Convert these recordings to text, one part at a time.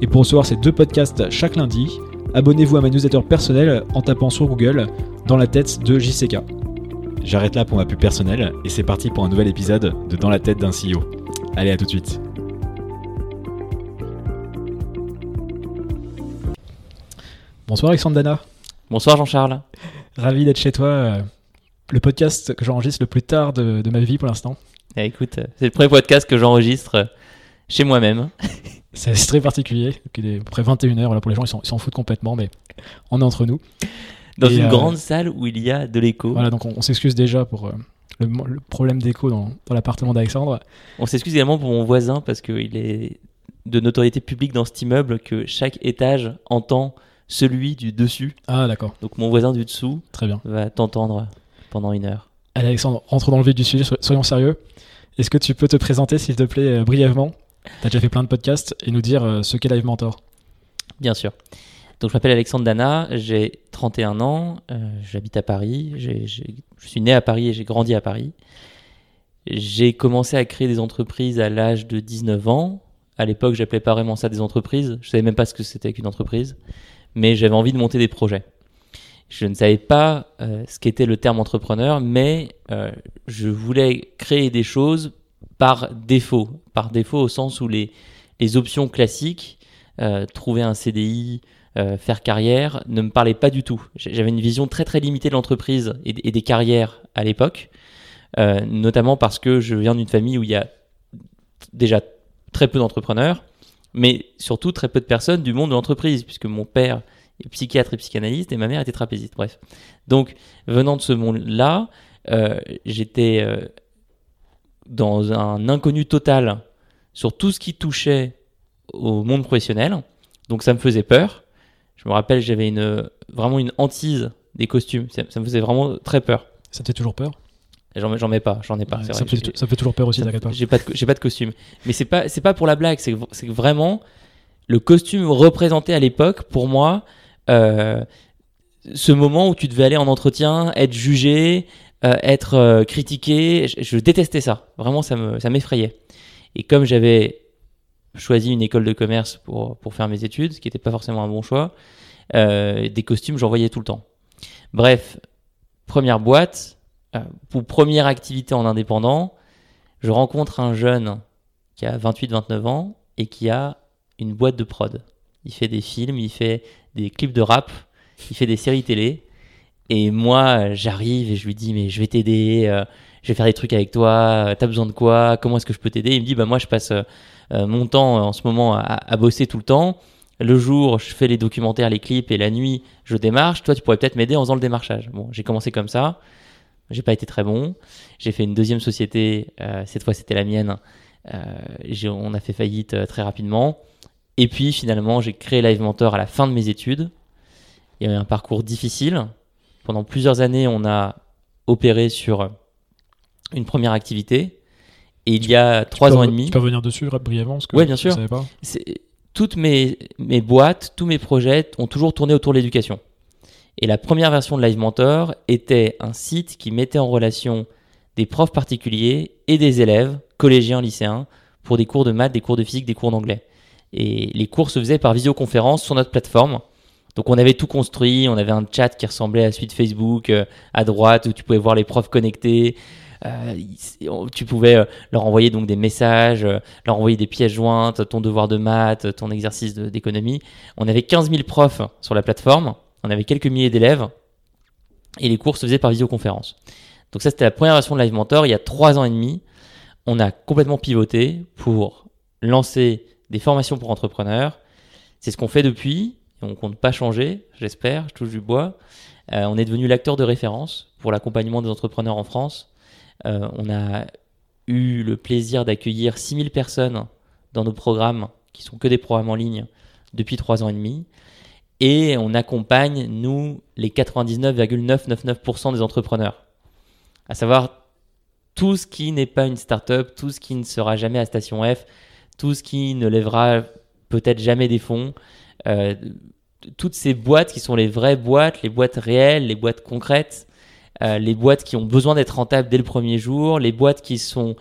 Et pour recevoir ces deux podcasts chaque lundi, abonnez-vous à ma newsletter personnelle en tapant sur Google Dans la tête de JCK. J'arrête là pour ma pub personnelle et c'est parti pour un nouvel épisode de Dans la tête d'un CEO. Allez, à tout de suite. Bonsoir Alexandre Dana. Bonsoir Jean-Charles. Ravi d'être chez toi. euh, Le podcast que j'enregistre le plus tard de, de ma vie pour l'instant. Eh, écoute, euh, c'est le premier podcast que j'enregistre euh, chez moi-même. C'est très particulier. Il est à peu près 21h. Voilà, pour les gens, ils s'en- foutent complètement, mais on est entre nous. Dans Et, une euh, grande salle où il y a de l'écho. Voilà, donc on, on s'excuse déjà pour euh, le, problème d'écho dans, dans l'appartement d'Alexandre. On s'excuse également pour mon voisin parce qu'il est de notoriété publique dans cet immeuble que chaque étage entend celui du dessus. Ah, d'accord, Donc mon voisin du dessous très bien. va t'entendre pendant une heure. Allez, Alexandre, rentre dans le vif du sujet, so- soyons sérieux. Est-ce que tu peux te présenter, s'il te plaît, euh, brièvement? T'as déjà fait plein de podcasts et nous dire euh, ce qu'est Live Mentor. Bien sûr. Donc je m'appelle Alexandre Dana, j'ai 31 ans, euh, j'habite à Paris, je suis né à Paris et j'ai grandi à Paris. J'ai commencé à créer des entreprises à l'âge de 19 ans. À l'époque, j'appelais pas vraiment ça des entreprises, je savais même pas ce que c'était qu'une entreprise, mais j'avais envie de monter des projets. Je ne savais pas euh, ce qu'était le terme entrepreneur, mais je voulais créer des choses par défaut. Par défaut au sens où les, les options classiques, euh, trouver un CDI, euh, faire carrière, ne me parlaient pas du tout. J'avais une vision très très limitée de l'entreprise et, des carrières à l'époque, euh, notamment parce que je viens d'une famille où il y a déjà très peu d'entrepreneurs, mais surtout très peu de personnes du monde de l'entreprise, puisque mon père est psychiatre et psychanalyste et ma mère était trapéziste. Bref. Donc, venant de ce monde-là, j'étais dans un inconnu total sur tout ce qui touchait au monde professionnel. Donc, ça me faisait peur. Je me rappelle, j'avais une, vraiment une hantise des costumes. Ça, ça me faisait vraiment très peur. Ça te fait toujours peur? J'en mets pas, j'en ai pas. Ouais, ça, vrai. fait, ça me fait toujours peur aussi, t'inquiète pas. J'ai pas de, pas de costume. Mais c'est pas, pas pour la blague, c'est que- vraiment le costume représentait à l'époque, pour moi, euh, ce moment où tu devais aller en entretien, être jugé, être euh, critiqué. Je, détestais ça. Vraiment, ça me, ça m'effrayait. Et comme j'avais choisi une école de commerce pour, pour faire mes études, ce qui n'était pas forcément un bon choix, euh, des costumes, j'en voyais tout le temps. Bref, première boîte, euh, pour première activité en indépendant, je rencontre un jeune qui a 28-29 ans et qui a une boîte de prod. Il fait des films, il fait des clips de rap, il fait des séries télé. Et moi, j'arrive et je lui dis, mais je vais t'aider, euh, je vais faire des trucs avec toi, euh, t'as besoin de quoi, comment est-ce que je peux t'aider? Il me dit, bah moi, je passe euh, euh, mon temps en ce moment à, à bosser tout le temps. Le jour, je fais les documentaires, les clips, et la nuit, je démarche. Toi, tu pourrais peut-être m'aider en faisant le démarchage. Bon, j'ai commencé comme ça. J'ai pas été très bon. J'ai fait une deuxième société. cette fois, c'était la mienne. On a fait faillite très rapidement. Et puis, finalement, j'ai créé Live Mentor à la fin de mes études. Il y a eu un parcours difficile. Pendant plusieurs années, on a opéré sur une première activité. Et il y a trois peux ans et demi. Tu peux revenir dessus brièvement parce que Ouais, bien sûr. pas. toutes mes, mes boîtes, tous mes projets ont toujours tourné autour de l'éducation. Et la première version de Live Mentor était un site qui mettait en relation des profs particuliers et des élèves, collégiens, lycéens, pour des cours de maths, des cours de physique, des cours d'anglais. Et les cours se faisaient par visioconférence sur notre plateforme. Donc on avait tout construit, on avait un chat qui ressemblait à celui de Facebook euh, à droite où tu pouvais voir les profs connectés. Euh, tu pouvais euh, leur envoyer donc des messages, leur envoyer des pièces jointes, ton devoir de maths, ton exercice d'économie. On avait 15 000 profs sur la plateforme, on avait quelques milliers d'élèves et les cours se faisaient par visioconférence. Donc ça c'était la première version de Live Mentor. Il y a trois ans et demi, on a complètement pivoté pour lancer des formations pour entrepreneurs. C'est ce qu'on fait depuis on compte pas changer, j'espère, je touche du bois. Euh, on est devenu l'acteur de référence pour l'accompagnement des entrepreneurs en France. Euh, on a eu le plaisir d'accueillir 6000 personnes dans nos programmes, qui sont que des programmes en ligne, depuis trois ans et demi. Et on accompagne, nous, les 99,999% des entrepreneurs. À savoir tout ce qui n'est pas une startup, tout ce qui ne sera jamais à Station F, tout ce qui ne lèvera peut-être jamais des fonds. Euh, toutes ces boîtes qui sont les vraies boîtes, les boîtes réelles, les boîtes concrètes, euh, les boîtes qui ont besoin d'être rentables dès le premier jour, les boîtes qui sont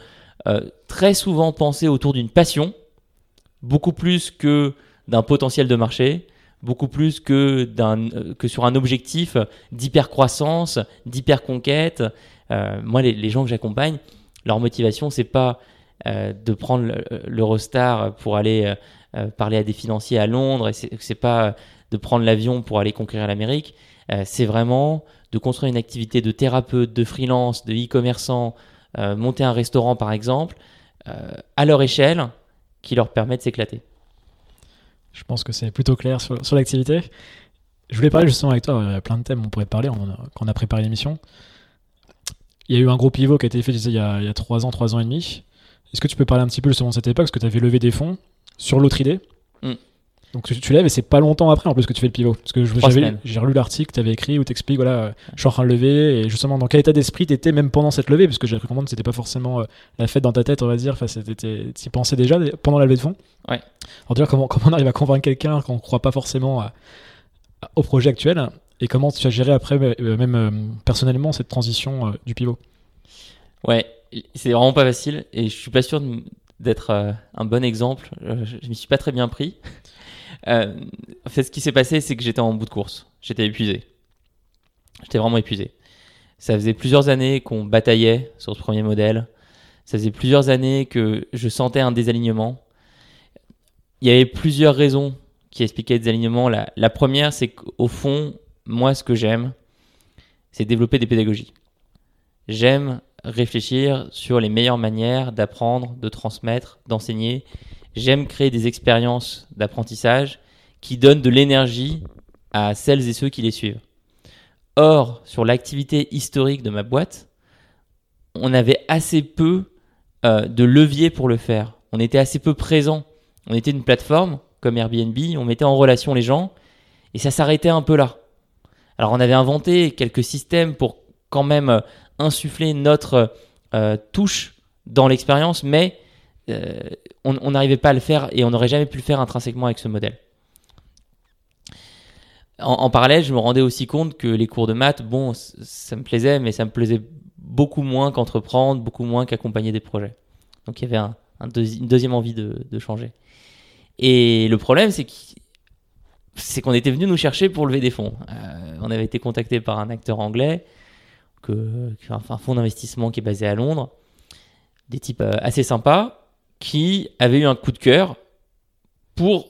euh, très souvent pensées autour d'une passion, beaucoup plus que d'un potentiel de marché, beaucoup plus que, sur un objectif d'hypercroissance, d'hyperconquête. Moi, les, les, gens que j'accompagne, leur motivation, c'est pas de prendre l'Eurostar pour aller euh, parler à des financiers à Londres, et c'est, pas de prendre l'avion pour aller conquérir l'Amérique. c'est vraiment de construire une activité de thérapeute, de freelance, de e-commerçant, monter un restaurant par exemple, à leur échelle, qui leur permet de s'éclater. Je pense que c'est plutôt clair sur, l'activité. Je voulais parler justement avec toi, il y a plein de thèmes, on pourrait parler on quand on a préparé l'émission. Il y a eu un gros pivot qui a été fait il y a, il y a 3 ans, 3 ans et demi. Est-ce que tu peux parler un petit peu justement cette époque Parce que tu avais levé des fonds sur l'autre idée. Mm. Donc tu, tu lèves et c'est pas longtemps après en plus que tu fais le pivot. Parce que j'ai relu l'article que tu avais écrit où tu expliques voilà, je suis en train de lever et justement dans quel état d'esprit tu étais même pendant cette levée? Parce que j'ai cru comprendre que c'était pas forcément euh, la fête dans ta tête, on va dire. Enfin, tu y pensais déjà pendant la levée de fonds. Ouais. Alors dire comment, comment on arrive à convaincre quelqu'un qu'on croit pas forcément à, au projet actuel? Et comment tu as géré après, euh, même euh, personnellement, cette transition du pivot? Ouais, c'est vraiment pas facile et je suis pas sûr d'être un bon exemple. Je, je m'y suis pas très bien pris. Euh, en fait, ce qui s'est passé, c'est que j'étais en bout de course. J'étais épuisé. J'étais vraiment épuisé. Ça faisait plusieurs années qu'on bataillait sur ce premier modèle. Ça faisait plusieurs années que je sentais un désalignement. Il y avait plusieurs raisons qui expliquaient le désalignement. La première, c'est qu'au fond, moi, ce que j'aime, c'est développer des pédagogies. J'aime réfléchir sur les meilleures manières d'apprendre, de transmettre, d'enseigner J'aime créer des expériences d'apprentissage qui donnent de l'énergie à celles et ceux qui les suivent. Or, sur l'activité historique de ma boîte, on avait assez peu euh, de levier pour le faire. On était assez peu présent. On était une plateforme comme Airbnb, on mettait en relation les gens et ça s'arrêtait un peu là. Alors on avait inventé quelques systèmes pour quand même euh, insuffler notre euh, touche dans l'expérience, mais euh, on n'arrivait pas à le faire et on n'aurait jamais pu le faire intrinsèquement avec ce modèle. En, parallèle, je me rendais aussi compte que les cours de maths, bon, ça me plaisait, mais ça me plaisait beaucoup moins qu'entreprendre, beaucoup moins qu'accompagner des projets. Donc il y avait un, une deuxième envie de, changer. Et le problème, c'est qu'on était venu nous chercher pour lever des fonds. Euh, on avait été contacté par un acteur anglais, un fonds d'investissement qui est basé à Londres, des types euh, assez sympas, qui avait eu un coup de cœur pour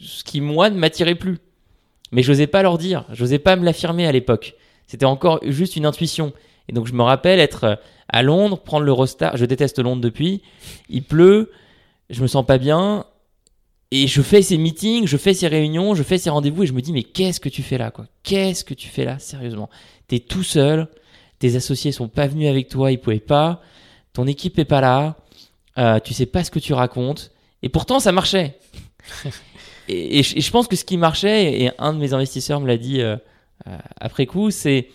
ce qui, moi, ne m'attirait plus. Mais je n'osais pas leur dire, je n'osais pas me l'affirmer à l'époque. C'était encore juste une intuition. Et donc, je me rappelle être à Londres, prendre l'Eurostar. Je déteste Londres depuis. Il pleut, je me sens pas bien. Et je fais ces meetings, je fais ces réunions, je fais ces rendez-vous et je me dis, mais qu'est-ce que tu fais là, quoi? Qu'est-ce que tu fais là, sérieusement? T'es tout seul, tes associés sont pas venus avec toi, ils pouvaient pas, ton équipe est pas là, euh, tu sais pas ce que tu racontes, et pourtant ça marchait. et, je pense que ce qui marchait, et un de mes investisseurs me l'a dit euh, euh, après coup, c'est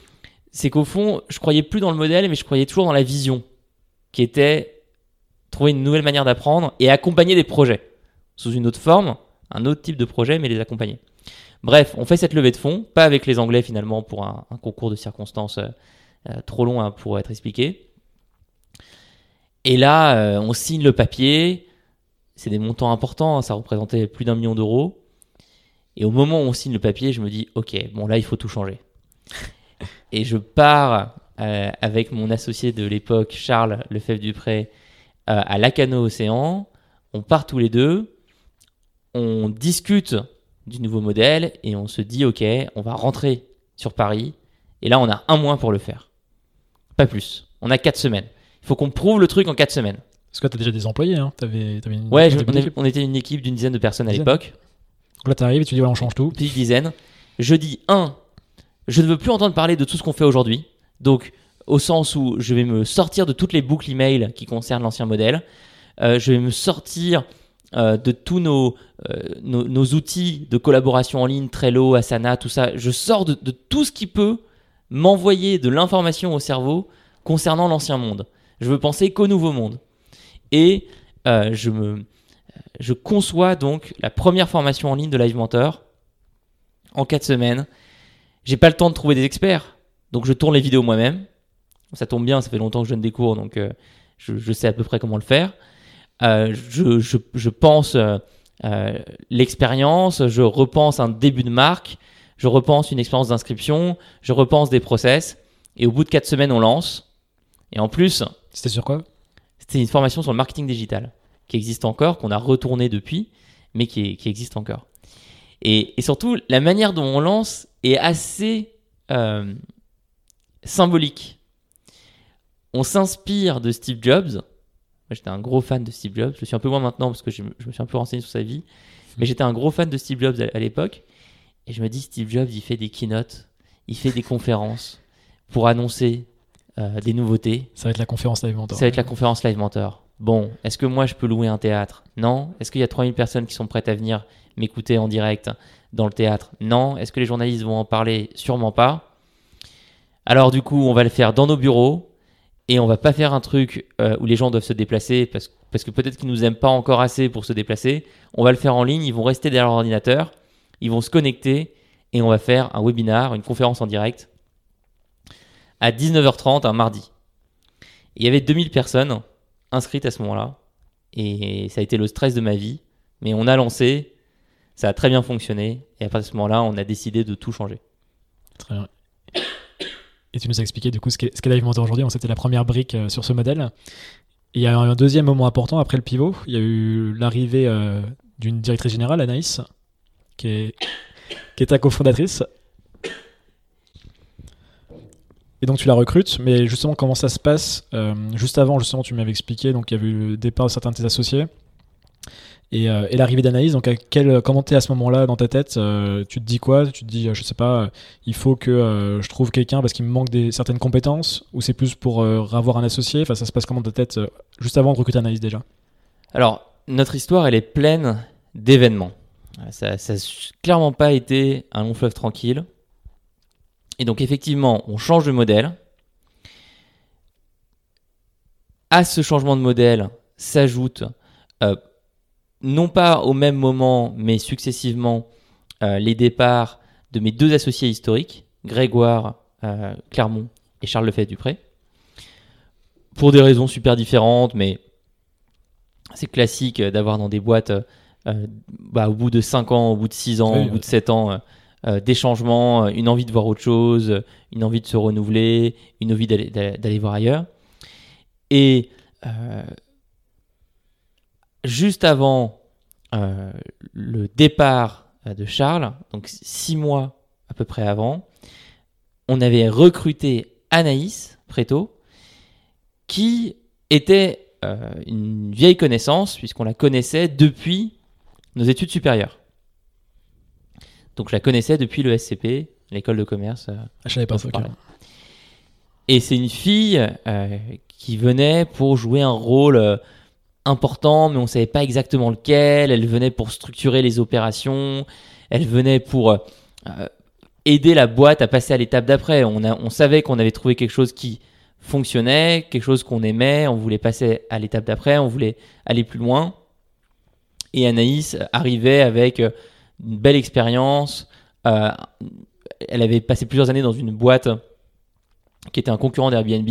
c'est qu'au fond, je croyais plus dans le modèle, mais je croyais toujours dans la vision, qui était trouver une nouvelle manière d'apprendre et accompagner des projets sous une autre forme, un autre type de projet, mais les accompagner. Bref, on fait cette levée de fonds, pas avec les Anglais finalement pour un, concours de circonstances trop long hein, pour être expliqué, et là, euh, on signe le papier. C'est des montants importants, hein, ça représentait plus d'un million d'euros. Et au moment où on signe le papier, je me dis, ok, bon là, il faut tout changer. Et je pars euh, avec mon associé de l'époque, Charles Lefebvre-Dupré, euh, à Lacano Océan. On part tous les deux. On discute du nouveau modèle et on se dit, ok, on va rentrer sur Paris. Et là, on a un mois pour le faire. Pas plus. On a quatre semaines. Il faut qu'on prouve le truc en 4 semaines. Parce que tu as déjà des employés, hein avais, une, Ouais, on, était une équipe d'une dizaine de personnes à l'époque. Donc là, tu arrives et tu dis, voilà, on change tout. Petite dizaine. Je dis, 1, je ne veux plus entendre parler de tout ce qu'on fait aujourd'hui. Donc, au sens où je vais me sortir de toutes les boucles email qui concernent l'ancien modèle. Euh, je vais me sortir euh, de tous nos, euh, nos, outils de collaboration en ligne, Trello, Asana, tout ça. Je sors de, tout ce qui peut m'envoyer de l'information au cerveau concernant l'ancien monde. Je veux penser qu'au nouveau monde. Et euh, je, me, je conçois donc la première formation en ligne de Live Mentor en 4 semaines. J'ai pas le temps de trouver des experts, donc je tourne les vidéos moi-même. Ça tombe bien, ça fait longtemps que je donne des cours, donc je sais à peu près comment le faire. Euh, je, je, je pense euh, euh, l'expérience, je repense un début de marque, je repense une expérience d'inscription, je repense des process, et au bout de 4 semaines, on lance. Et en plus, C'était sur quoi? c'était une formation sur le marketing digital qui existe encore, qu'on a retourné depuis, mais qui, est- qui existe encore. Et, et surtout, la manière dont on lance est assez euh, symbolique. On s'inspire de Steve Jobs. Moi, j'étais un gros fan de Steve Jobs. Je suis un peu moins maintenant parce que je, me- je me suis un peu renseigné sur sa vie. Mais j'étais un gros fan de Steve Jobs à, à l'époque. Et je me dis, Steve Jobs, il fait des keynotes, il fait des conférences pour annoncer euh, des nouveautés. Ça va être la conférence Live Mentor. Ça va être la conférence Live Mentor. Bon, est-ce que moi je peux louer un théâtre? Non. Est-ce qu'il y a 3000 personnes qui sont prêtes à venir m'écouter en direct dans le théâtre? Non. Est-ce que les journalistes vont en parler? Sûrement pas. Alors du coup, on va le faire dans nos bureaux et on va pas faire un truc euh, où les gens doivent se déplacer parce, que peut-être qu'ils nous aiment pas encore assez pour se déplacer. On va le faire en ligne, ils vont rester derrière leur ordinateur, ils vont se connecter et on va faire un webinar, une conférence en direct à 19h30 un mardi. Il y avait 2000 personnes inscrites à ce moment-là. Et ça a été le stress de ma vie. Mais on a lancé, ça a très bien fonctionné. Et à partir de ce moment-là, on a décidé de tout changer. Très bien. Et tu nous as expliqué du coup ce qu'est Mentor aujourd'hui. C'était la première brique euh, sur ce modèle. Il y a un deuxième moment important après le pivot. Il y a eu l'arrivée euh, d'une directrice générale, Anaïs, qui est, qui est ta cofondatrice. Et donc tu la recrutes, mais justement comment ça se passe euh, Juste avant, justement, tu m'avais expliqué, donc il y avait eu le départ de certains de tes associés et, euh, et l'arrivée d'Anaïs. Donc à quel, comment t'es à ce moment-là dans ta tête Euh, Tu te dis quoi? Tu te dis, euh, je sais pas, il faut que je trouve quelqu'un parce qu'il me manque des, certaines compétences, ou c'est plus pour avoir un associé? Enfin, ça se passe comment dans ta tête juste avant de recruter Anaïs déjà? Alors, notre histoire, elle est pleine d'événements. Ça n'a clairement pas été un long fleuve tranquille. Et donc, effectivement, on change de modèle. À ce changement de modèle s'ajoute, non pas au même moment, mais successivement, euh, les départs de mes deux associés historiques, Grégoire euh, Clermont et Charles Lefebvre-Dupré, pour des raisons super différentes, mais c'est classique d'avoir dans des boîtes, euh, bah, au bout de 5 ans, au bout de 6 ans, Oui, au bout de 7 ans, des changements, une envie de voir autre chose, une envie de se renouveler, une envie d'aller- voir ailleurs. Et juste avant euh, le départ euh, de Charles, donc 6 mois à peu près avant, on avait recruté Anaïs Préto, qui était euh, une vieille connaissance, puisqu'on la connaissait depuis nos études supérieures. Donc je la connaissais depuis le SCP, l'école de commerce. euh, Ah, Je savais pas ça. Et c'est une fille euh, qui venait pour jouer un rôle important, mais on ne savait pas exactement lequel. Elle venait pour structurer les opérations. Elle venait pour euh, euh, aider la boîte à passer à l'étape d'après. On, on savait qu'on avait trouvé quelque chose qui fonctionnait, quelque chose qu'on aimait. On voulait passer à l'étape d'après. On voulait aller plus loin. Et Anaïs arrivait avec euh, une belle expérience. Elle avait passé plusieurs années dans une boîte qui était un concurrent d'Airbnb.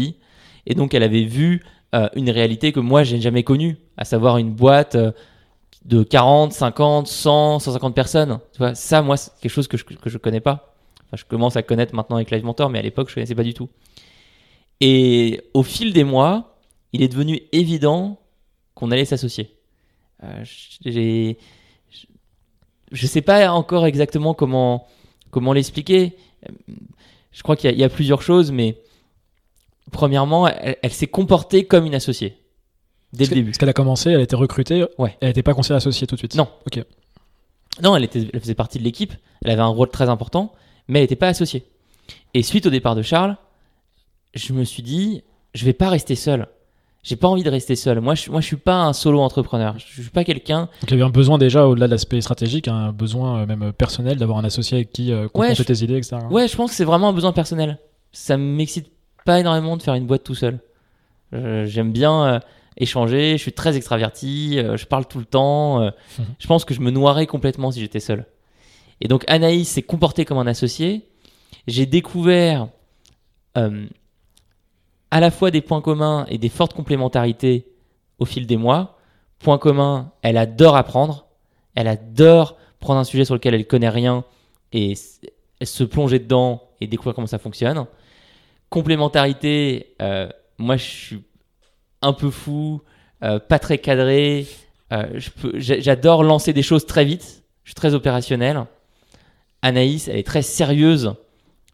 Et donc, elle avait vu euh, une réalité que moi, je n'ai jamais connue, à savoir une boîte euh, de 40, 50, 100, 150 personnes. Tu vois, ça, moi, c'est quelque chose que je que je connais pas. Enfin, je commence à connaître maintenant avec Live Mentor, mais à l'époque, je connaissais pas du tout. Et au fil des mois, il est devenu évident qu'on allait s'associer. Euh, j'ai, je- sais pas encore exactement comment comment l'expliquer. Euh, Je crois qu'il y a plusieurs choses, mais premièrement, elle, elle s'est comportée comme une associée dès Parce le que- début. Parce qu'elle a commencé, elle a été recrutée, Ouais. elle n'était pas considérée associée tout de suite. Non. Ok. Non, elle, était, elle faisait partie de l'équipe, elle avait un rôle très important, mais elle n'était pas associée. Et suite au départ de Charles, je me suis dit, je vais pas rester seul. J'ai pas envie de rester seul. Moi, je, moi, je suis pas un solo entrepreneur. Je suis pas quelqu'un. Donc il y avait un besoin déjà, au-delà de l'aspect stratégique, un besoin euh, même personnel d'avoir un associé avec qui euh, confronter je- tes idées, etc. Ouais, je pense que c'est vraiment un besoin personnel. Ça m'excite pas énormément de faire une boîte tout seul. Euh, J'aime bien euh, échanger. Je suis très extraverti. euh, je parle tout le temps. Mhm. Je pense que je me noierais complètement si j'étais seul. Et donc Anaïs s'est comportée comme un associé. J'ai découvert euh, à la fois des points communs et des fortes complémentarités au fil des mois. Point commun, elle adore apprendre. Elle adore prendre un sujet sur lequel elle connaît rien et se plonger dedans et découvrir comment ça fonctionne. Complémentarité, euh, moi je suis un peu fou, euh, pas très cadré. euh, J'adore lancer des choses très vite. Je suis très opérationnel. Anaïs, elle est très sérieuse.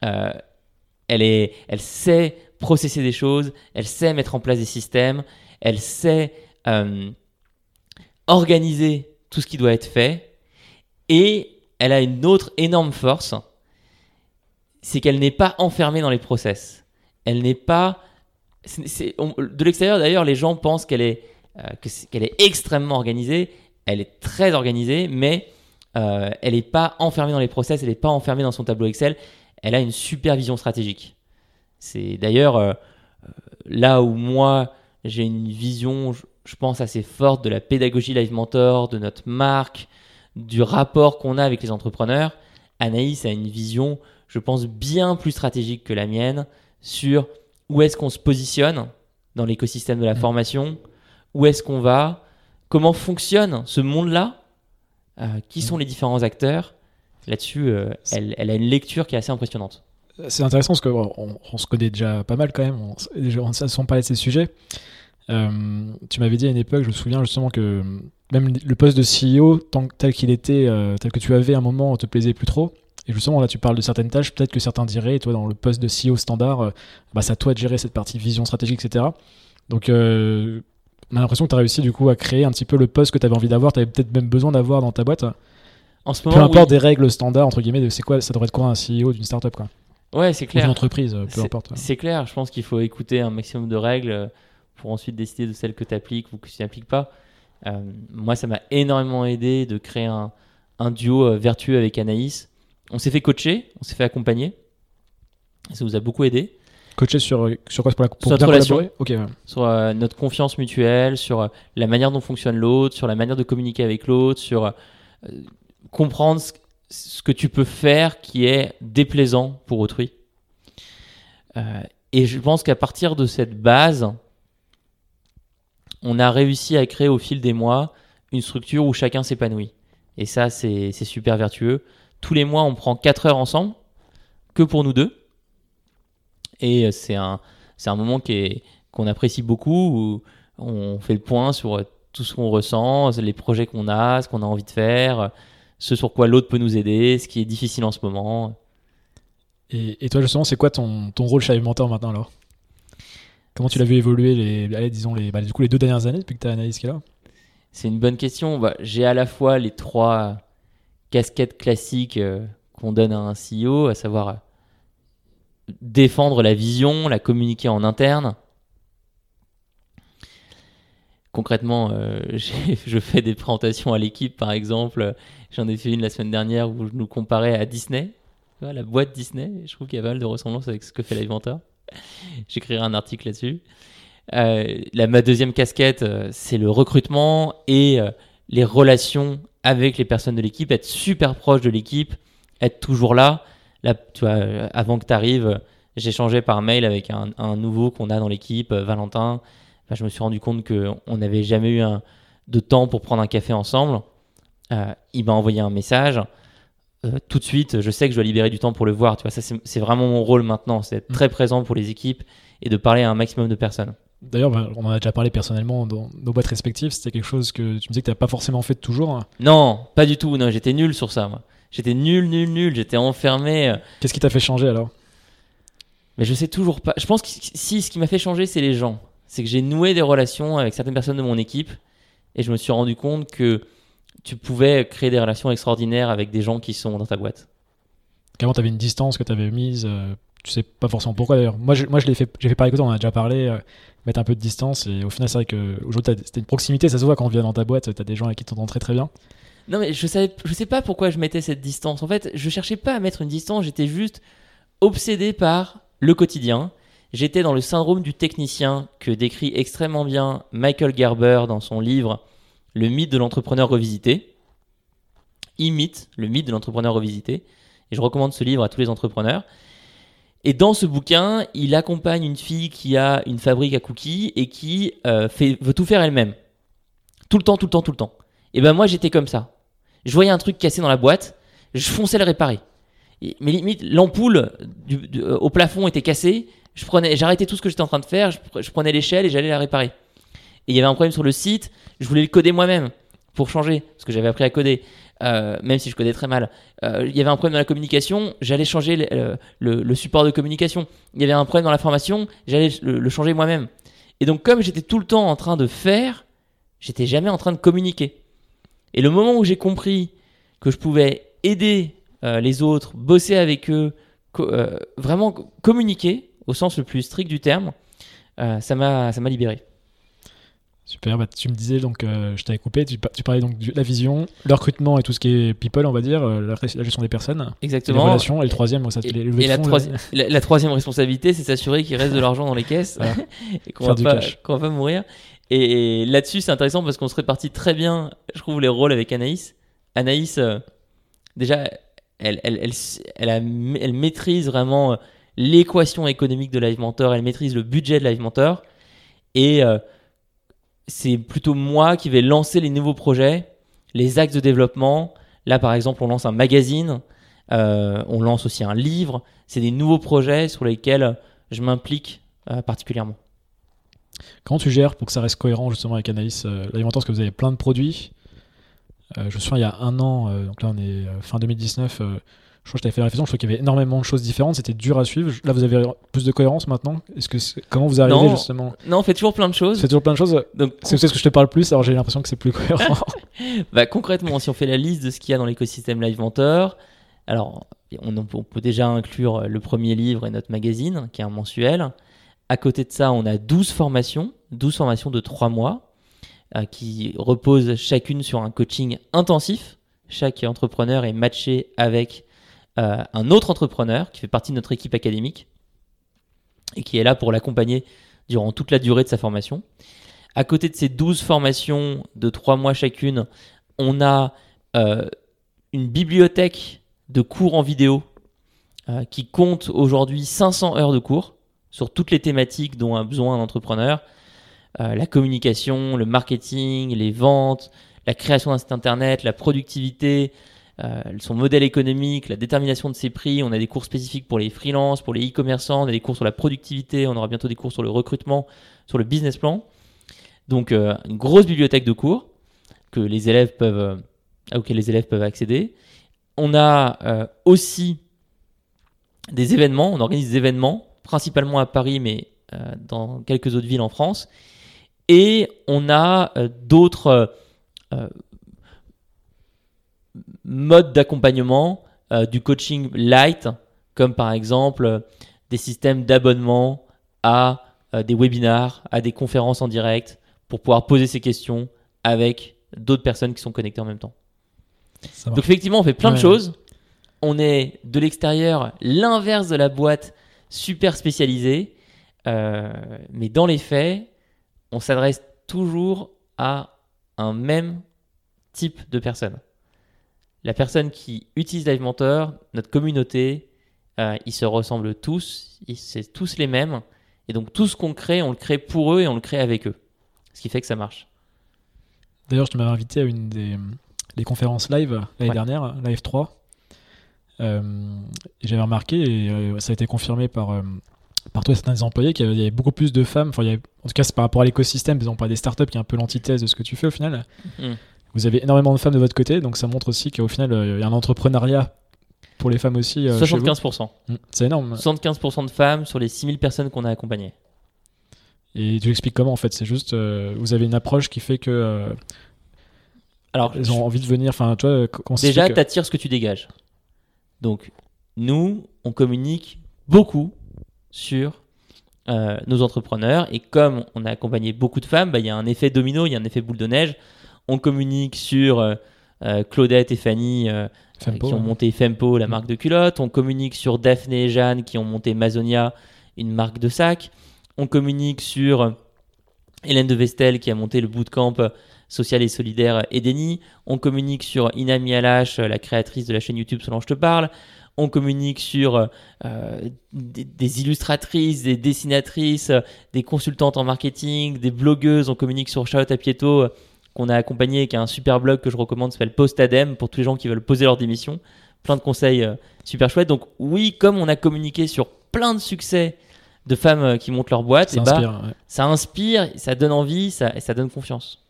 Elle, elle sait processer des choses. Elle sait mettre en place des systèmes. Elle sait organiser tout ce qui doit être fait. Et elle a une autre énorme force, c'est qu'elle n'est pas enfermée dans les process. Elle n'est pas... de l'extérieur, d'ailleurs, les gens pensent qu'elle est, euh, est extrêmement organisée. Elle est très organisée, mais euh, elle n'est pas enfermée dans les process, elle n'est pas enfermée dans son tableau Excel. Elle a une super vision stratégique. C'est d'ailleurs euh, là où moi, j'ai une vision, je pense, assez forte de la pédagogie Live Mentor, de notre marque, du rapport qu'on a avec les entrepreneurs. Anaïs a une vision, je pense, bien plus stratégique que la mienne sur où est-ce qu'on se positionne dans l'écosystème de la Mhm. formation, où est-ce qu'on va, comment fonctionne ce monde-là, euh, qui sont les différents acteurs. Là-dessus, euh, elle, elle a une lecture qui est assez impressionnante. C'est intéressant parce qu'on on, on se connaît déjà pas mal quand même, on, on sent parler de ces sujets. Euh, tu m'avais dit à une époque, je me souviens justement que même le poste de CEO, tant, tel qu'il était, tel que tu avais à un moment, te plaisait plus trop. Et justement, là, tu parles de certaines tâches, peut-être que certains diraient, toi, dans le poste de CEO standard, euh, bah, c'est à toi de gérer cette partie vision stratégique, etc. Donc, euh, on a l'impression que tu as réussi du coup à créer un petit peu le poste que tu avais envie d'avoir, tu avais peut-être même besoin d'avoir dans ta boîte. En ce Peu moment, importe oui. des règles standards, entre guillemets, de c'est quoi, ça devrait être quoi un CEO d'une startup, quoi. Ouais, c'est Ou clair. d'une entreprise, euh, peu C'est- importe. C'est clair, je pense qu'il faut écouter un maximum de règles euh, pour ensuite décider de celles que tu appliques ou que tu n'appliques pas. Euh, moi, ça m'a énormément aidé de créer un, un duo vertueux avec Anaïs. On s'est fait coacher, on s'est fait accompagner. Ça nous a beaucoup aidé Coacher sur, sur quoi pour, la, pour Sur notre relation. ouais. sur euh, notre confiance mutuelle, sur euh, la manière dont fonctionne l'autre, sur la manière de communiquer avec l'autre, sur euh, comprendre ce, ce que tu peux faire qui est déplaisant pour autrui. Et je pense qu'à partir de cette base, on a réussi à créer au fil des mois une structure où chacun s'épanouit. Et ça, c'est c'est super vertueux. Tous les mois, on prend 4 heures ensemble, que pour nous deux. Et euh, c'est un, c'est un moment qu'on apprécie beaucoup, où on fait le point sur euh, tout ce qu'on ressent, les projets qu'on a, ce qu'on a envie de faire, ce sur quoi l'autre peut nous aider, ce qui est difficile en ce moment. Et, et toi, justement, c'est quoi ton, ton rôle chez Live Mentor maintenant alors? Comment tu l'as vu évoluer les, allez, disons les, bah, du coup, les deux dernières années depuis que tu as qui est là C'est une bonne question. Bah, j'ai à la fois les trois casquettes classiques euh, qu'on donne à un CEO, à savoir euh, défendre la vision, la communiquer en interne. Concrètement, euh, je fais des présentations à l'équipe, par exemple. J'en ai fait une la semaine dernière où je nous comparais à Disney, la boîte Disney. Je trouve qu'il y a pas mal de ressemblances avec ce que fait Livementor. J'écrirai un article là-dessus. Ma deuxième casquette, c'est le recrutement et les relations avec les personnes de l'équipe, être super proche de l'équipe, être toujours là. Là, tu vois, euh, avant que tu arrives, j'échangeais par mail avec un, un nouveau qu'on a dans l'équipe, euh, Valentin. Je me suis rendu compte qu'on n'avait jamais eu un, de temps pour prendre un café ensemble. Euh, il m'a envoyé un message. Euh, tout de suite, je sais que je dois libérer du temps pour le voir. Tu vois, ça, c'est c'est vraiment mon rôle maintenant, c'est d'être Mm. très présent pour les équipes et de parler à un maximum de personnes. D'ailleurs, bah, on en a déjà parlé personnellement dans nos boîtes respectives. C'était quelque chose que tu me disais que tu n'as pas forcément fait toujours. Non, pas du tout. Non, j'étais nul sur ça, moi. J'étais nul, nul, nul. J'étais enfermé. euh, Qu'est-ce qui t'a fait changer alors? Mais je sais toujours pas. Je pense que si ce qui m'a fait changer, c'est les gens. C'est que j'ai noué des relations avec certaines personnes de mon équipe et je me suis rendu compte que tu pouvais créer des relations extraordinaires avec des gens qui sont dans ta boîte. Qu'avant, tu avais une distance que tu avais mise. Tu sais pas forcément pourquoi d'ailleurs. Moi, je, moi, je l'ai fait, j'ai fait pareil que toi, on en a déjà parlé, euh, mettre un peu de distance. Et au final, c'est vrai que aujourd'hui, c'était une proximité, ça se voit quand on vient dans ta boîte, t'as des gens avec qui t'entends très très bien. Non, mais je savais, je sais pas pourquoi je mettais cette distance. En fait, je cherchais pas à mettre une distance, j'étais juste obsédé par le quotidien. J'étais dans le syndrome du technicien que décrit extrêmement bien Michael Gerber dans son livre Le mythe de l'entrepreneur revisité. Imite le mythe de l'entrepreneur revisité. Et je recommande ce livre à tous les entrepreneurs. Et dans ce bouquin, il accompagne une fille qui a une fabrique à cookies et qui euh, veut tout faire elle-même. Tout le temps, tout le temps, tout le temps. Et ben moi j'étais comme ça. Je voyais un truc cassé dans la boîte, je fonçais le réparer. Mais limite l'ampoule euh, au plafond était cassée, j'arrêtais tout ce que j'étais en train de faire, je prenais l'échelle et j'allais la réparer. Et il y avait un problème sur le site, je voulais le coder moi-même pour changer, parce que j'avais appris à coder, euh, même si je codais très mal. Euh, il y avait un problème dans la communication, j'allais changer le, euh, le- support de communication. Il y avait un problème dans la formation, j'allais le, changer moi-même. Et donc comme j'étais tout le temps en train de faire, j'étais jamais en train de communiquer. Et le moment où j'ai compris que je pouvais aider les autres, bosser avec eux, vraiment co- communiquer au sens le plus strict du terme, ça m'a libéré. Super, bah, tu me disais donc, euh, je t'avais coupé, tu, tu parlais donc de la vision, le recrutement et tout ce qui est people, on va dire, euh, la, la gestion des personnes, et les Exactement. relations, et le troisième, ça, Et, les et la, troisième responsabilité, c'est s'assurer qu'il reste de l'argent dans les caisses Voilà. et qu'on va, pas- va pas mourir. Et, et là-dessus, c'est intéressant parce qu'on se répartit très bien, je trouve, les rôles avec Anaïs. Anaïs, euh, déjà, elle, elle, elle, elle, a- elle maîtrise vraiment l'équation économique de Live Mentor, elle maîtrise le budget de Live Mentor. Et c'est plutôt moi qui vais lancer les nouveaux projets, les axes de développement. Là, par exemple, on lance un magazine, euh, on lance aussi un livre. C'est des nouveaux projets sur lesquels je m'implique euh, particulièrement. Comment tu gères pour que ça reste cohérent justement avec Anaïs euh, Parce que vous avez plein de produits. Euh, je me souviens, il y a un an, donc là on est fin 2019, euh, je crois que je t'avais fait la réflexion, je crois qu'il y avait énormément de choses différentes, c'était dur à suivre. Là vous avez plus de cohérence maintenant? Est-ce que c'est- Comment vous arrivez Non. justement? Non, on fait toujours plein de choses. faites toujours plein de choses C'est parce que je te parle plus, alors j'ai l'impression que c'est plus cohérent. bah, concrètement, si on fait la liste de ce qu'il y a dans l'écosystème Live Mentor, alors on, on peut déjà inclure le premier livre et notre magazine, qui est un mensuel. À côté de ça, on a 12 formations, 12 formations de 3 mois, euh, qui reposent chacune sur un coaching intensif. Chaque entrepreneur est matché avec euh, un autre entrepreneur qui fait partie de notre équipe académique et qui est là pour l'accompagner durant toute la durée de sa formation. À côté de ces 12 formations de 3 mois chacune, on a euh, une bibliothèque de cours en vidéo euh, qui compte aujourd'hui 500 heures de cours sur toutes les thématiques dont a besoin un entrepreneur. La communication, le marketing, les ventes, la création d'un site internet, la productivité, son modèle économique, la détermination de ses prix. On a des cours spécifiques pour les freelances, pour les e-commerçants, on a des cours sur la productivité, on aura bientôt des cours sur le recrutement, sur le business plan. Donc euh, une grosse bibliothèque de cours que les élèves peuvent, euh, auxquels les élèves peuvent accéder. On a euh, aussi des événements, on organise des événements, principalement à Paris, mais euh, dans quelques autres villes en France. Et on a euh, d'autres euh, modes d'accompagnement euh, du coaching light, comme par exemple euh, des systèmes d'abonnement à euh, des webinars, à des conférences en direct, pour pouvoir poser ces questions avec d'autres personnes qui sont connectées en même temps. Donc effectivement, on fait plein de choses. On est de l'extérieur l'inverse de la boîte super spécialisée. Euh, mais dans les faits, on s'adresse toujours à un même type de personne. La personne qui utilise Live Mentor, notre communauté, euh, ils se ressemblent tous, c'est tous les mêmes. Et donc tout ce qu'on crée, on le crée pour eux et on le crée avec eux. Ce qui fait que ça marche. D'ailleurs, je te m'avais invité à une des conférences live l'année Ouais. dernière, live 3. Euh, j'avais remarqué, et euh, ça a été confirmé par, par toi et certains employés, qu'il y avait- il y avait beaucoup plus de femmes. Enfin, il y avait- en tout cas, c'est par rapport à l'écosystème, par exemple, à des startups qui est un peu l'antithèse de ce que tu fais au final. Mm. Vous avez énormément de femmes de votre côté, donc ça montre aussi qu'au final, euh, il y a un entrepreneuriat pour les femmes aussi. euh, chez vous. 75%. Mm, C'est énorme. 75% de femmes sur les 6000 personnes qu'on a accompagnées. Et tu expliques comment en fait? C'est juste, euh, vous avez une approche qui fait que euh, Alors, elles ont envie de venir. Enfin, tu se déjà, fait que- t'attires ce que tu dégages. Donc, nous, on communique beaucoup sur euh, nos entrepreneurs. Et comme on a accompagné beaucoup de femmes, bah, il y a un effet domino, il y a un effet boule de neige. On communique sur euh, euh, Claudette et Fanny euh, Fempo, qui ont monté Fempo, la marque de culottes. On communique sur Daphné et Jeanne qui ont monté Mazonia, une marque de sac. On communique sur Hélène de Vestel qui a monté le bootcamp social et solidaire Edeni. On communique sur Inami Alash, la créatrice de la chaîne YouTube Selon Je te parle. On communique sur euh, des, des illustratrices, des dessinatrices, des consultantes en marketing, des blogueuses. On communique sur Charlotte Apieto qu'on a accompagné, qui a un super blog que je recommande, qui s'appelle Postadem, pour tous les gens qui veulent poser leur démission. Plein de conseils euh, super chouettes. Donc oui, comme on a communiqué sur plein de succès de femmes euh, qui montent leur boîte, Ça eh ben, ouais. ça inspire, ça donne envie, ça, et ça donne confiance.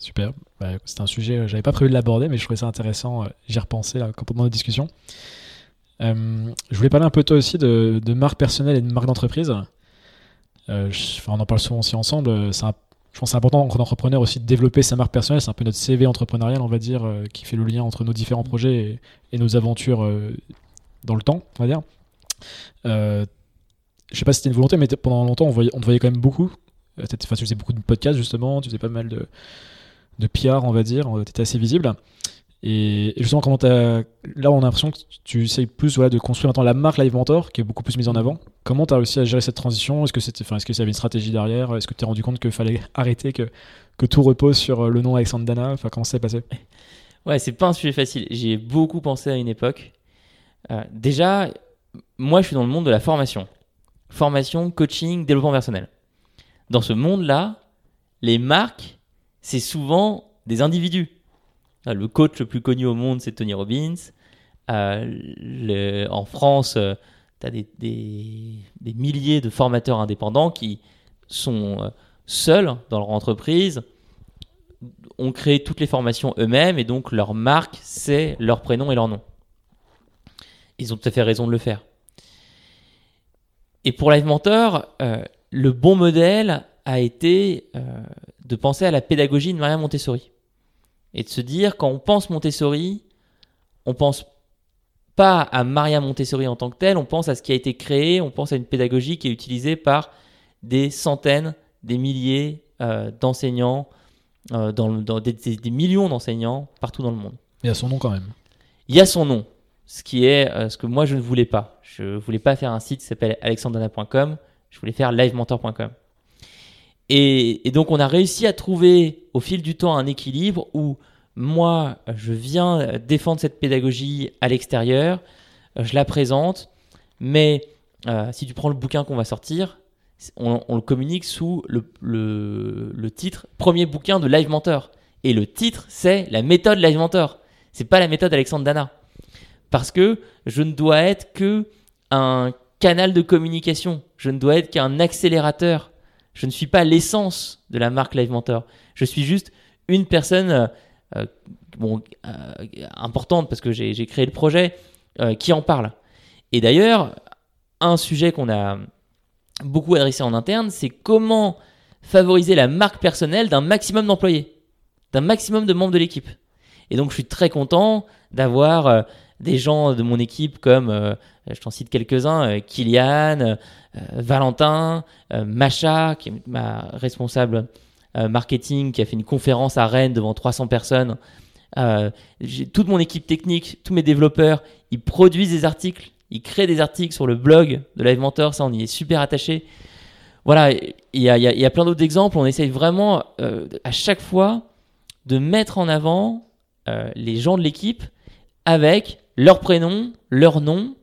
Super. Bah, C'était un sujet, euh, j'avais pas prévu de l'aborder, mais je trouvais ça intéressant. J'y ai repensé là, pendant notre discussion. Euh, je voulais parler un peu toi aussi de, de marque personnelle et de marque d'entreprise. Euh, je- enfin, on en parle souvent aussi ensemble. c'est un- je pense que c'est important en tant qu'entrepreneur aussi de développer sa marque personnelle. C'est un peu notre CV entrepreneurial, on va dire, euh, qui fait le lien entre nos différents projets et, nos aventures euh, dans le temps, on va dire. Euh, je sais pas si c'était une volonté, mais pendant longtemps, on, voyait, on te voyait quand même beaucoup. Euh, enfin, tu faisais beaucoup de podcasts, justement. Tu faisais pas mal de, de PR, on va dire. Tu étais assez visible. Et, justement, comment là, on a l'impression que tu essayes plus voilà, de construire maintenant la marque Live Mentor, qui est beaucoup plus mise en avant. Comment tu as réussi à gérer cette transition? Est-ce que c'était, est-ce que ça avait une stratégie derrière? Est-ce que tu t'es rendu compte qu'il fallait arrêter, que, que tout repose sur euh, le nom Alexandre Dana? Enfin, comment ça s'est passé? Ouais, c'est pas un sujet facile. J'y ai beaucoup pensé à une époque. Euh, déjà, moi, je suis dans le monde de la formation. Formation, coaching, développement personnel. Dans ce monde-là, les marques, c'est souvent des individus. Euh, Le coach le plus connu au monde, c'est Tony Robbins. Euh, le- en France, tu as des milliers de formateurs indépendants qui sont euh, seuls dans leur entreprise, ont créé toutes les formations eux-mêmes et donc leur marque, c'est leur prénom et leur nom. Ils ont tout à fait raison de le faire. Et pour Live Mentor, euh, le bon modèle a été euh, de penser à la pédagogie de Maria Montessori. Et de se dire, quand on pense Montessori, on pense pas à Maria Montessori en tant que telle, on pense à ce qui a été créé, on pense à une pédagogie qui est utilisée par des centaines, des milliers euh, d'enseignants, euh, dans, le- dans des, des- des millions d'enseignants partout dans le monde. Il y a son nom quand même. Il y a son nom, ce qui est euh, ce que moi je ne voulais pas. Je voulais pas faire un site qui s'appelle alexandana.com, je voulais faire livementor.com. Et, donc on a réussi à trouver au fil du temps un équilibre où moi je viens défendre cette pédagogie à l'extérieur, je la présente, mais euh, si tu prends le bouquin qu'on va sortir, on, le communique sous le, le- le titre premier bouquin de Live Mentor. Et le titre c'est la méthode Live Mentor. C'est pas la méthode Alexandre Dana. Parce que je ne dois être que un canal de communication. Je ne dois être qu'un accélérateur. Je ne suis pas l'essence de la marque Live Mentor. Je suis juste une personne euh, euh, euh, importante parce que j'ai créé le projet qui en parle. Et d'ailleurs, un sujet qu'on a beaucoup adressé en interne, c'est comment favoriser la marque personnelle d'un maximum d'employés, d'un maximum de membres de l'équipe. Et donc, je suis très content d'avoir des gens de mon équipe comme, euh, je t'en cite quelques-uns, euh, Kylian, euh, Valentin, euh, Macha, qui est ma responsable marketing, qui a fait une conférence à Rennes devant 300 personnes. Toute mon équipe technique, tous mes développeurs, ils produisent des articles, ils créent des articles sur le blog de Live Mentor, ça on y est super attaché. Voilà, il y a, y a- plein d'autres exemples, on essaye vraiment à chaque fois de mettre en avant les gens de l'équipe avec leur prénom, leur nom.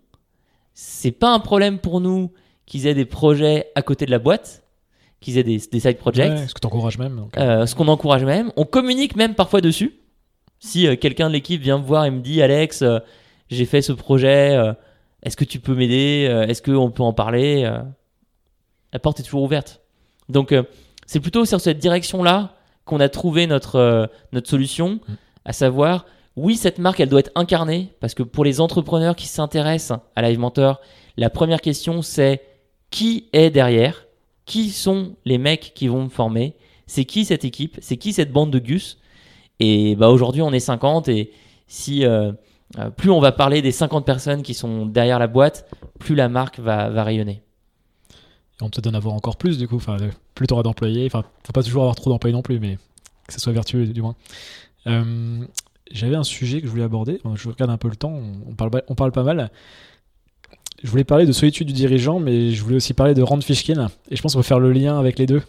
C'est pas un problème pour nous qu'ils aient des projets à côté de la boîte, qu'ils aient des, des side projects. Ouais, Est-ce que tu encourages même donc, euh, ce qu'on encourage même. On communique même parfois dessus. Si euh, quelqu'un de l'équipe vient me voir et me dit Alex, euh, j'ai fait ce projet, est-ce que tu peux m'aider Est-ce qu'on peut en parler La porte est toujours ouverte. Donc c'est plutôt sur cette direction-là qu'on a trouvé notre, notre solution, à savoir, oui, cette marque, elle doit être incarnée, parce que pour les entrepreneurs qui s'intéressent à Live Mentor, la première question, c'est qui est derrière? Qui sont les mecs qui vont me former? C'est qui cette équipe? C'est qui cette bande de gus? Et bah, aujourd'hui, on est 50, et si euh, euh, plus on va parler des 50 personnes qui sont derrière la boîte, plus la marque va, rayonner. On peut en avoir encore plus du coup. Enfin, plus tu auras d'employés. Enfin, faut pas toujours avoir trop d'employés non plus, mais que ça soit vertueux du moins. Euh, J'avais un sujet que je voulais aborder. Je regarde un peu le temps. On parle, on parle pas mal. Je voulais parler de solitude du dirigeant, mais je voulais aussi parler de Rand Fishkin. Et je pense qu'on va faire le lien avec les deux.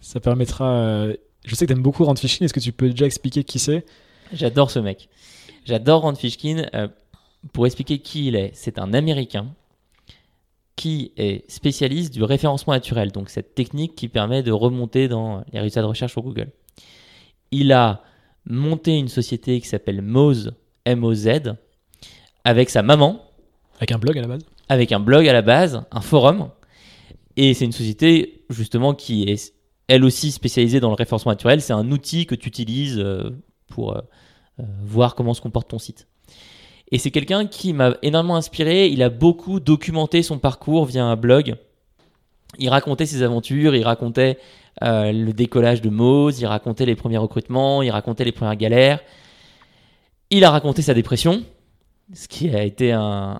Ça permettra. euh, Je sais que tu aimes beaucoup Rand Fishkin. Est-ce que tu peux déjà expliquer qui c'est? J'adore ce mec. J'adore Rand Fishkin. Euh, pour expliquer qui il est, c'est un Américain qui est spécialiste du référencement naturel, donc cette technique qui permet de remonter dans les résultats de recherche sur Google. Il a monté une société qui s'appelle Moz, M-O-Z, avec sa maman, Avec un blog à la base avec un blog à la base, un forum. Et c'est une société justement qui est elle aussi spécialisée dans le référencement naturel. C'est un outil que tu utilises euh, pour euh, euh, voir comment se comporte ton site. Et c'est quelqu'un qui m'a énormément inspiré. Il a beaucoup documenté son parcours via un blog. Il racontait ses aventures, il racontait euh, le décollage de Moz, il racontait les premiers recrutements, il racontait les premières galères. Il a raconté sa dépression, ce qui a été un,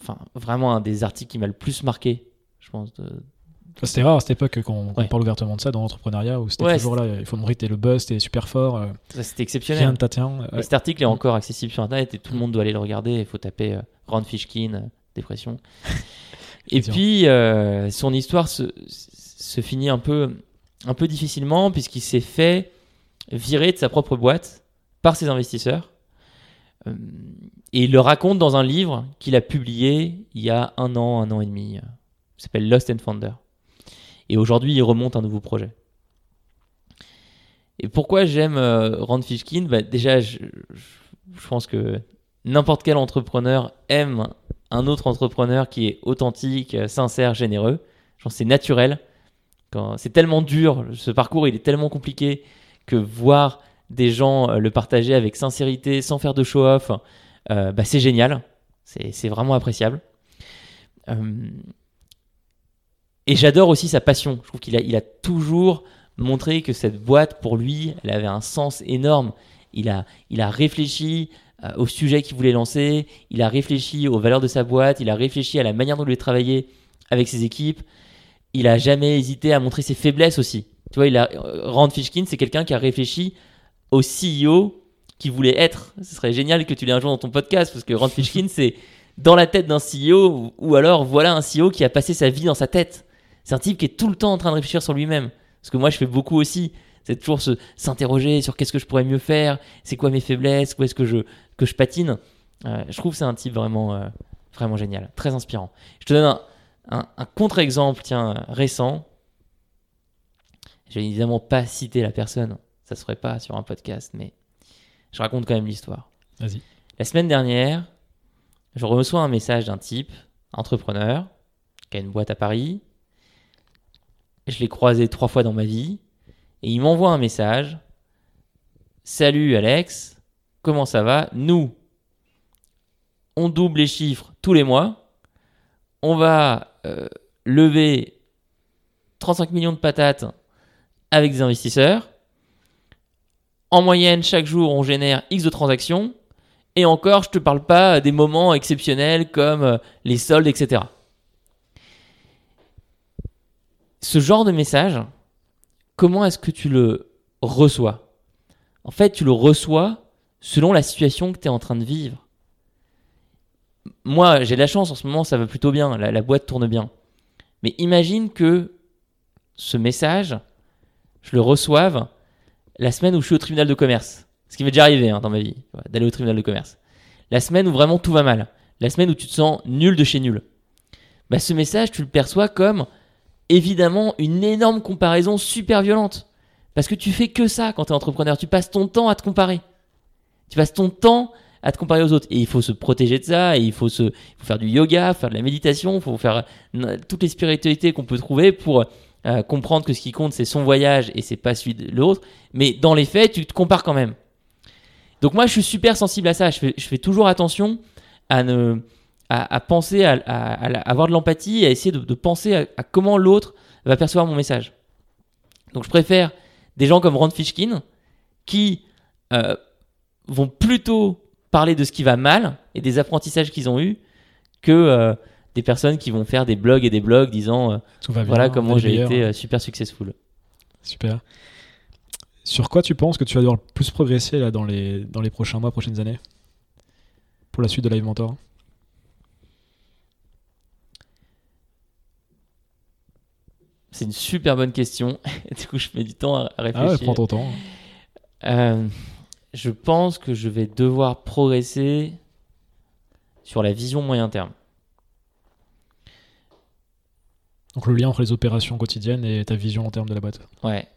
enfin, vraiment un des articles qui m'a le plus marqué, je pense. de- Enfin, C'était rare à cette époque qu'on Ouais. parle ouvertement de ça dans l'entrepreneuriat où c'était Ouais, toujours là. Il faut que t'es le boss, t'es super fort, euh, c'était rien exceptionnel. ne t'atteint. Et Ouais. Cet article est encore accessible sur Internet et tout le monde doit aller le regarder. Il faut taper euh, Rand Fishkin, euh, dépression. et puis, euh, son histoire se, se finit un peu, un peu difficilement puisqu'il s'est fait virer de sa propre boîte par ses investisseurs. Euh, et il le raconte dans un livre qu'il a publié il y a un an, un an et demi. euh, Il s'appelle Lost and Founder. Et aujourd'hui, il remonte un nouveau projet. Et pourquoi j'aime euh, Rand Fishkin? Bah, Déjà, je, je- je pense que n'importe quel entrepreneur aime un autre entrepreneur qui est authentique, euh, sincère, généreux. Que c'est naturel. C'est tellement dur, ce parcours il est tellement compliqué que voir des gens euh, le partager avec sincérité, sans faire de show-off, euh, bah, c'est génial. C'est vraiment appréciable. Et j'adore aussi sa passion. Je trouve qu'il a, il a toujours montré que cette boîte, pour lui, elle avait un sens énorme. Il a, il a réfléchi euh, au sujet qu'il voulait lancer, il a réfléchi aux valeurs de sa boîte, il a réfléchi à la manière dont il voulait travailler avec ses équipes. Il a jamais hésité à montrer ses faiblesses aussi. Tu vois, il a, euh, Rand Fishkin, c'est quelqu'un qui a réfléchi au CEO qui voulait être. Ce serait génial que tu l'aies un jour dans ton podcast parce que Rand Fishkin, c'est dans la tête d'un CEO ou, ou alors voilà un CEO qui a passé sa vie dans sa tête. C'est un type qui est tout le temps en train de réfléchir sur lui-même. Parce que moi, je fais beaucoup aussi. C'est toujours s'interroger sur qu'est-ce que je pourrais mieux faire, c'est quoi mes faiblesses, où est-ce que je, que je patine. Euh, je trouve que c'est un type vraiment, euh, vraiment génial, très inspirant. Je te donne un, un- un contre-exemple, tiens, euh, récent. Je vais évidemment pas citer la personne, ça se ferait pas sur un podcast, mais je raconte quand même l'histoire. Vas-y. La semaine dernière, je reçois un message d'un type, entrepreneur, qui a une boîte à Paris. Je l'ai croisé trois fois dans ma vie. Et il m'envoie un message. Salut Alex, comment ça va? Nous, on double les chiffres tous les mois. On va euh, lever 35 millions de patates avec des investisseurs. En moyenne, chaque jour, on génère X de transactions. Et encore, je te parle pas des moments exceptionnels comme euh, les soldes, etc. Ce genre de message, comment est-ce que tu le reçois? En fait, tu le reçois selon la situation que tu es en train de vivre. Moi, j'ai de la chance en ce moment, ça va plutôt bien, la, boîte tourne bien. Mais imagine que ce message, je le reçoive la semaine où je suis au tribunal de commerce. Ce qui m'est déjà arrivé hein, dans ma vie, d'aller au tribunal de commerce. La semaine où vraiment tout va mal. La semaine où tu te sens nul de chez nul. Bah, ce message, tu le perçois comme évidemment une énorme comparaison super violente. Parce que tu fais que ça quand tu es entrepreneur. Tu passes ton temps à te comparer. Tu passes ton temps à te comparer aux autres. Et il faut se protéger de ça. Et il faut, se, faire du yoga, faire de la méditation. Il faut faire toutes les spiritualités qu'on peut trouver pour euh, comprendre que ce qui compte, c'est son voyage et c'est pas celui de l'autre. Mais dans les faits, tu te compares quand même. Donc moi, je suis super sensible à ça. Je fais toujours attention à ne à, à penser à, à- à la- avoir de l'empathie à essayer de, de penser à, comment l'autre va percevoir mon message. Donc je préfère des gens comme Rand Fishkin qui euh, vont plutôt parler de ce qui va mal et des apprentissages qu'ils ont eus que euh, des personnes qui vont faire des blogs et des blogs disant euh, Tout va bien. voilà comment j'ai été super successful. Super. Sur quoi tu penses que tu vas devoir le plus progresser là, dans, les, dans les prochains mois, prochaines années? Pour la suite de Live Mentor? C'est une super bonne question. du coup, je mets du temps à à Ah ouais, réfléchir. prends ton temps. Euh, je pense que je vais devoir progresser sur la vision moyen terme. Donc le lien entre les opérations quotidiennes et ta vision en termes de la boîte. Ouais,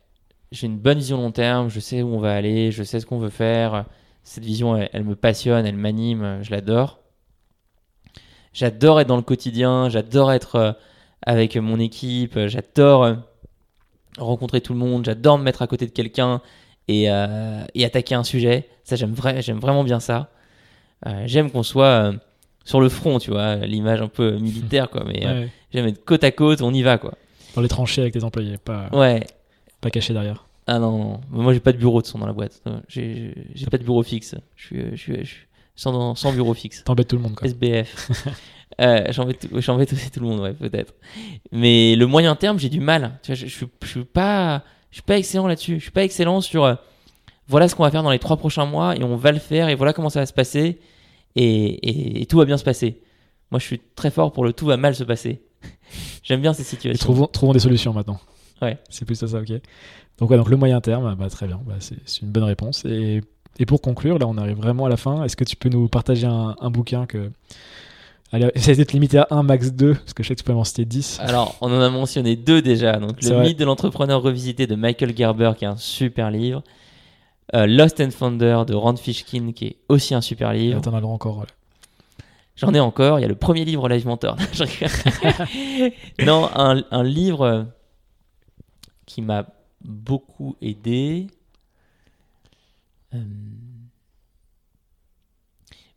j'ai une bonne vision long terme, je sais où on va aller, je sais ce qu'on veut faire. Cette vision, elle, elle me passionne, elle m'anime, je l'adore. J'adore être dans le quotidien, j'adore être euh, avec mon équipe, j'adore euh, rencontrer tout le monde, j'adore me mettre à côté de quelqu'un et, euh, et attaquer un sujet. Ça, j'aime vra- j'aime vraiment bien ça. Euh, j'aime qu'on soit euh, sur le front, tu vois, l'image un peu militaire, quoi. Mais euh, Ouais, j'aime être côte à côte, on y va, quoi. Dans les tranchées avec tes employés, pas, Ouais, pas caché derrière. ah non, non, moi j'ai pas de bureau de son dans la boîte. J'ai pas de bureau fixe. Je suis, je suis, je suis sans, sans bureau fixe. T'embêtes tout le monde quoi. SBF. euh, J'embête aussi tout le monde, ouais, peut-être. Mais le moyen terme, j'ai du mal. Tu vois, je, je, suis- je suis pas, je suis pas excellent là-dessus. Je suis pas excellent sur euh, voilà ce qu'on va faire dans les trois prochains mois et on va le faire et voilà comment ça va se passer et, et- et tout va bien se passer. Moi, je suis très fort pour le tout va mal se passer. J'aime bien ces Et situations. trouvons, trouvons des solutions maintenant. Ouais. C'est plus ça, ça, ok. Donc, ouais, donc le moyen terme, bah, très bien, bah, c'est c'est une bonne réponse. Et, et pour conclure, là on arrive vraiment à la fin. Est-ce que tu peux nous partager un, un bouquin que. Allez, essaye d'être limité à 1, max 2, parce que je sais que tu peux m'en citer 10. Alors, on en a mentionné deux déjà. Donc, le mythe de l'entrepreneur revisité de Michael Gerber, qui est un super livre. Euh, Lost and Founder de Rand Fishkin, qui est aussi un super livre. T'en as encore. voilà. J'en ai encore. Il y a le premier livre Live Mentor. Non, un, un livre euh, qui m'a beaucoup aidé. Euh,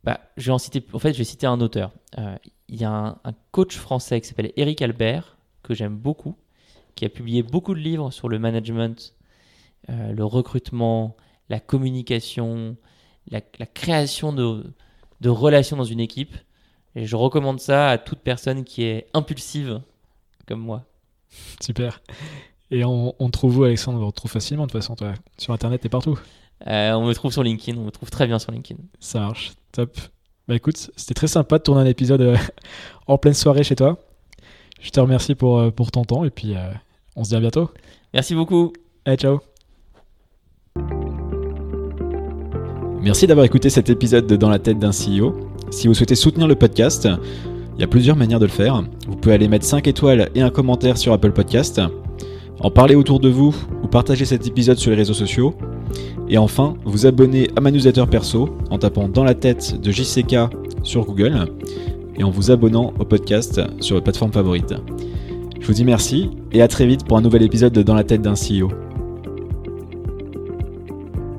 Bah, je vais en citer. En fait, je vais citer un auteur. Euh, Il y a un, coach français qui s'appelle Eric Albert que j'aime beaucoup, qui a publié beaucoup de livres sur le management, euh, le recrutement, la communication, la, création de, relations dans une équipe. Et je recommande ça à toute personne qui est impulsive comme moi. Super. Et on, trouve où, Alexandre? On te retrouve facilement de toute façon, toi. Sur internet et partout. Euh, on me trouve sur LinkedIn, on me trouve très bien sur LinkedIn. Ça marche. Top. Bah écoute, c'était très sympa de tourner un épisode euh, en pleine soirée chez toi. Je te remercie pour, euh, pour ton temps et puis euh, on se dit à bientôt. Merci beaucoup. Allez, ciao. Merci d'avoir écouté cet épisode de Dans la tête d'un CEO. Si vous souhaitez soutenir le podcast, il y a plusieurs manières de le faire. Vous pouvez aller mettre 5 étoiles et un commentaire sur Apple Podcast, en parler autour de vous ou partager cet épisode sur les réseaux sociaux. Et enfin, vous abonner à ma newsletter perso en tapant Dans la tête de JCK sur Google et en vous abonnant au podcast sur votre plateforme favorite. Je vous dis merci et à très vite pour un nouvel épisode de Dans la tête d'un CEO.